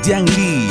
建议。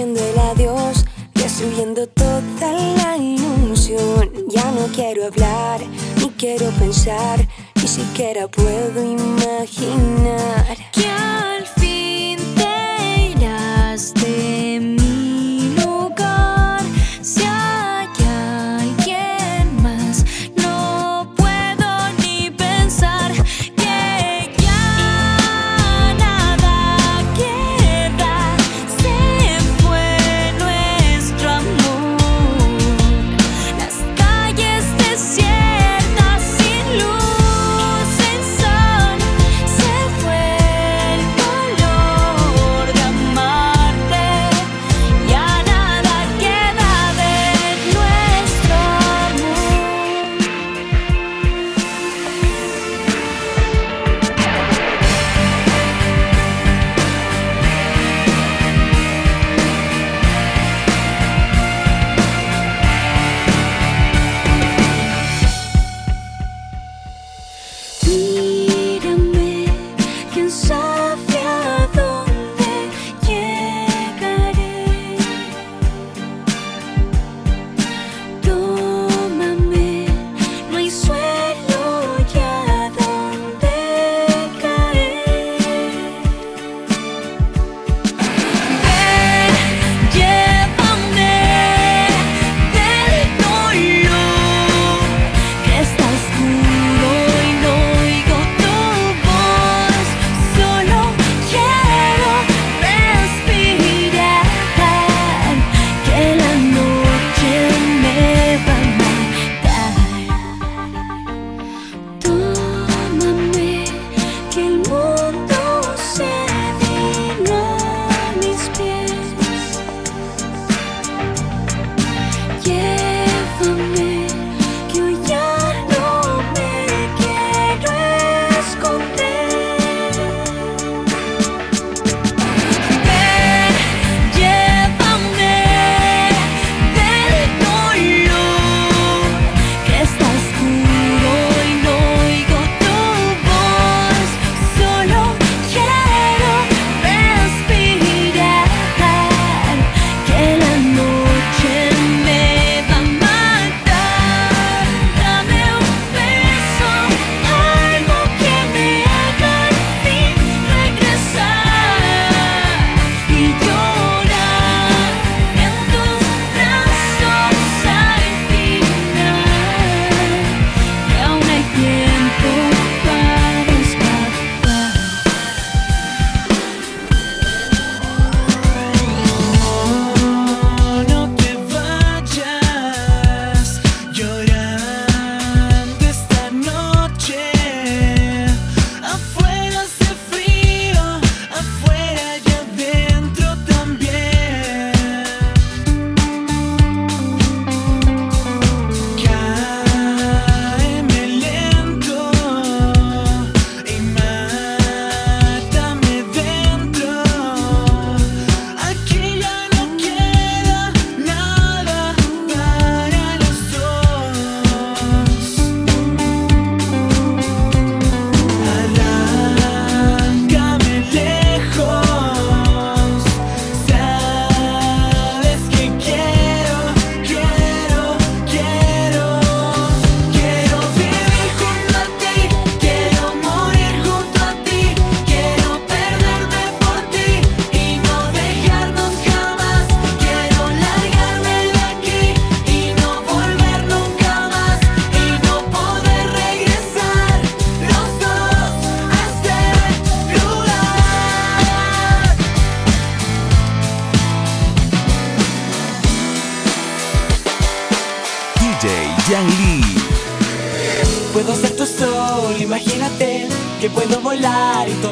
diciendo el adiós, destruyendo toda la ilusión. Ya no quiero hablar, ni quiero pensar, ni siquiera puedo imaginar. ¿Quién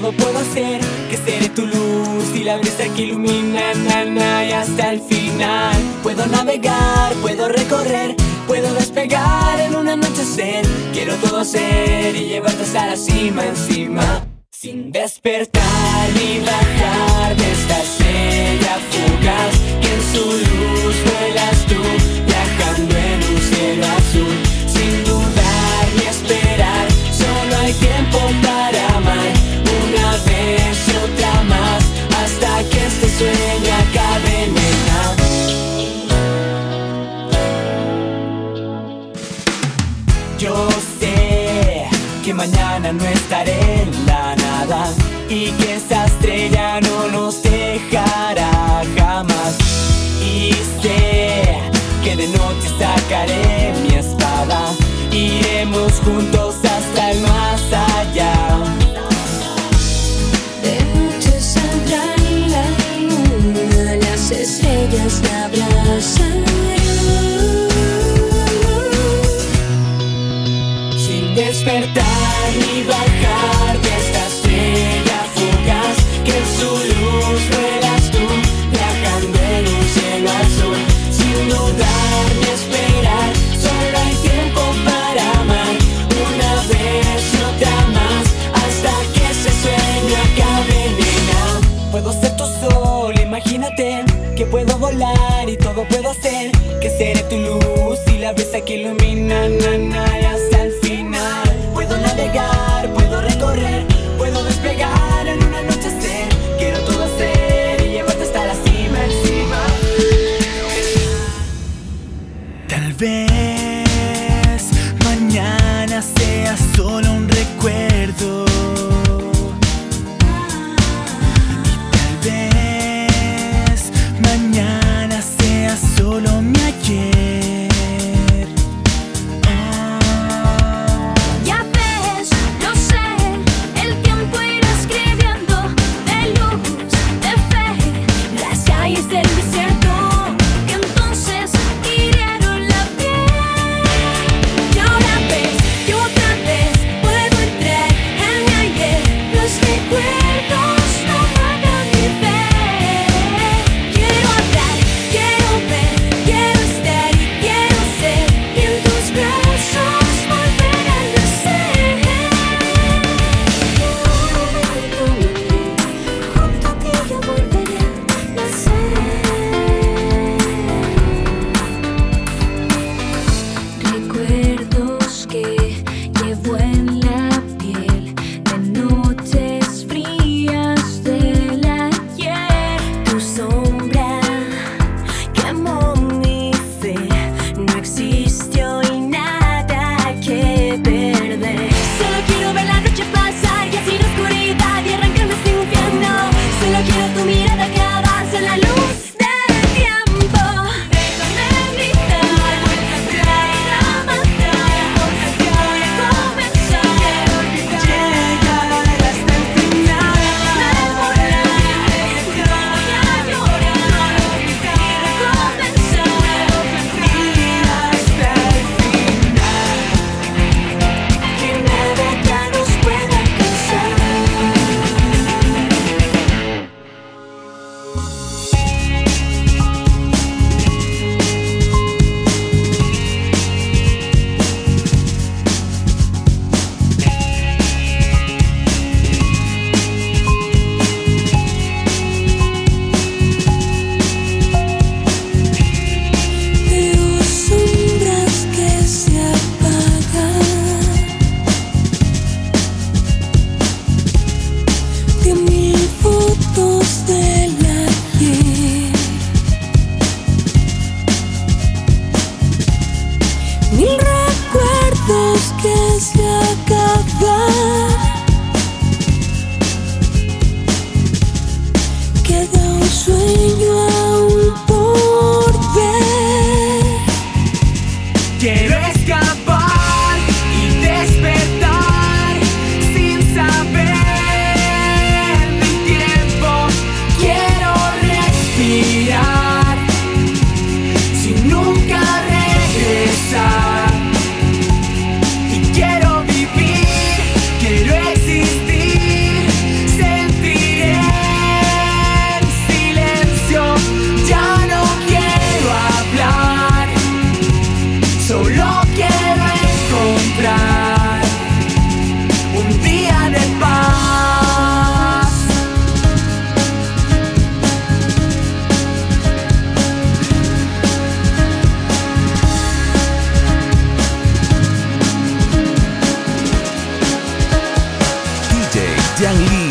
todo puedo hacer, que seré tu luz y la brisa que ilumina na, y hasta el final. Puedo navegar, puedo recorrer, puedo despegar en un anochecer. Quiero todo ser y llevarte hasta la cima encima. Sin despertar ni bajar de esta estrella juntos. que ilumina, na, na. 降临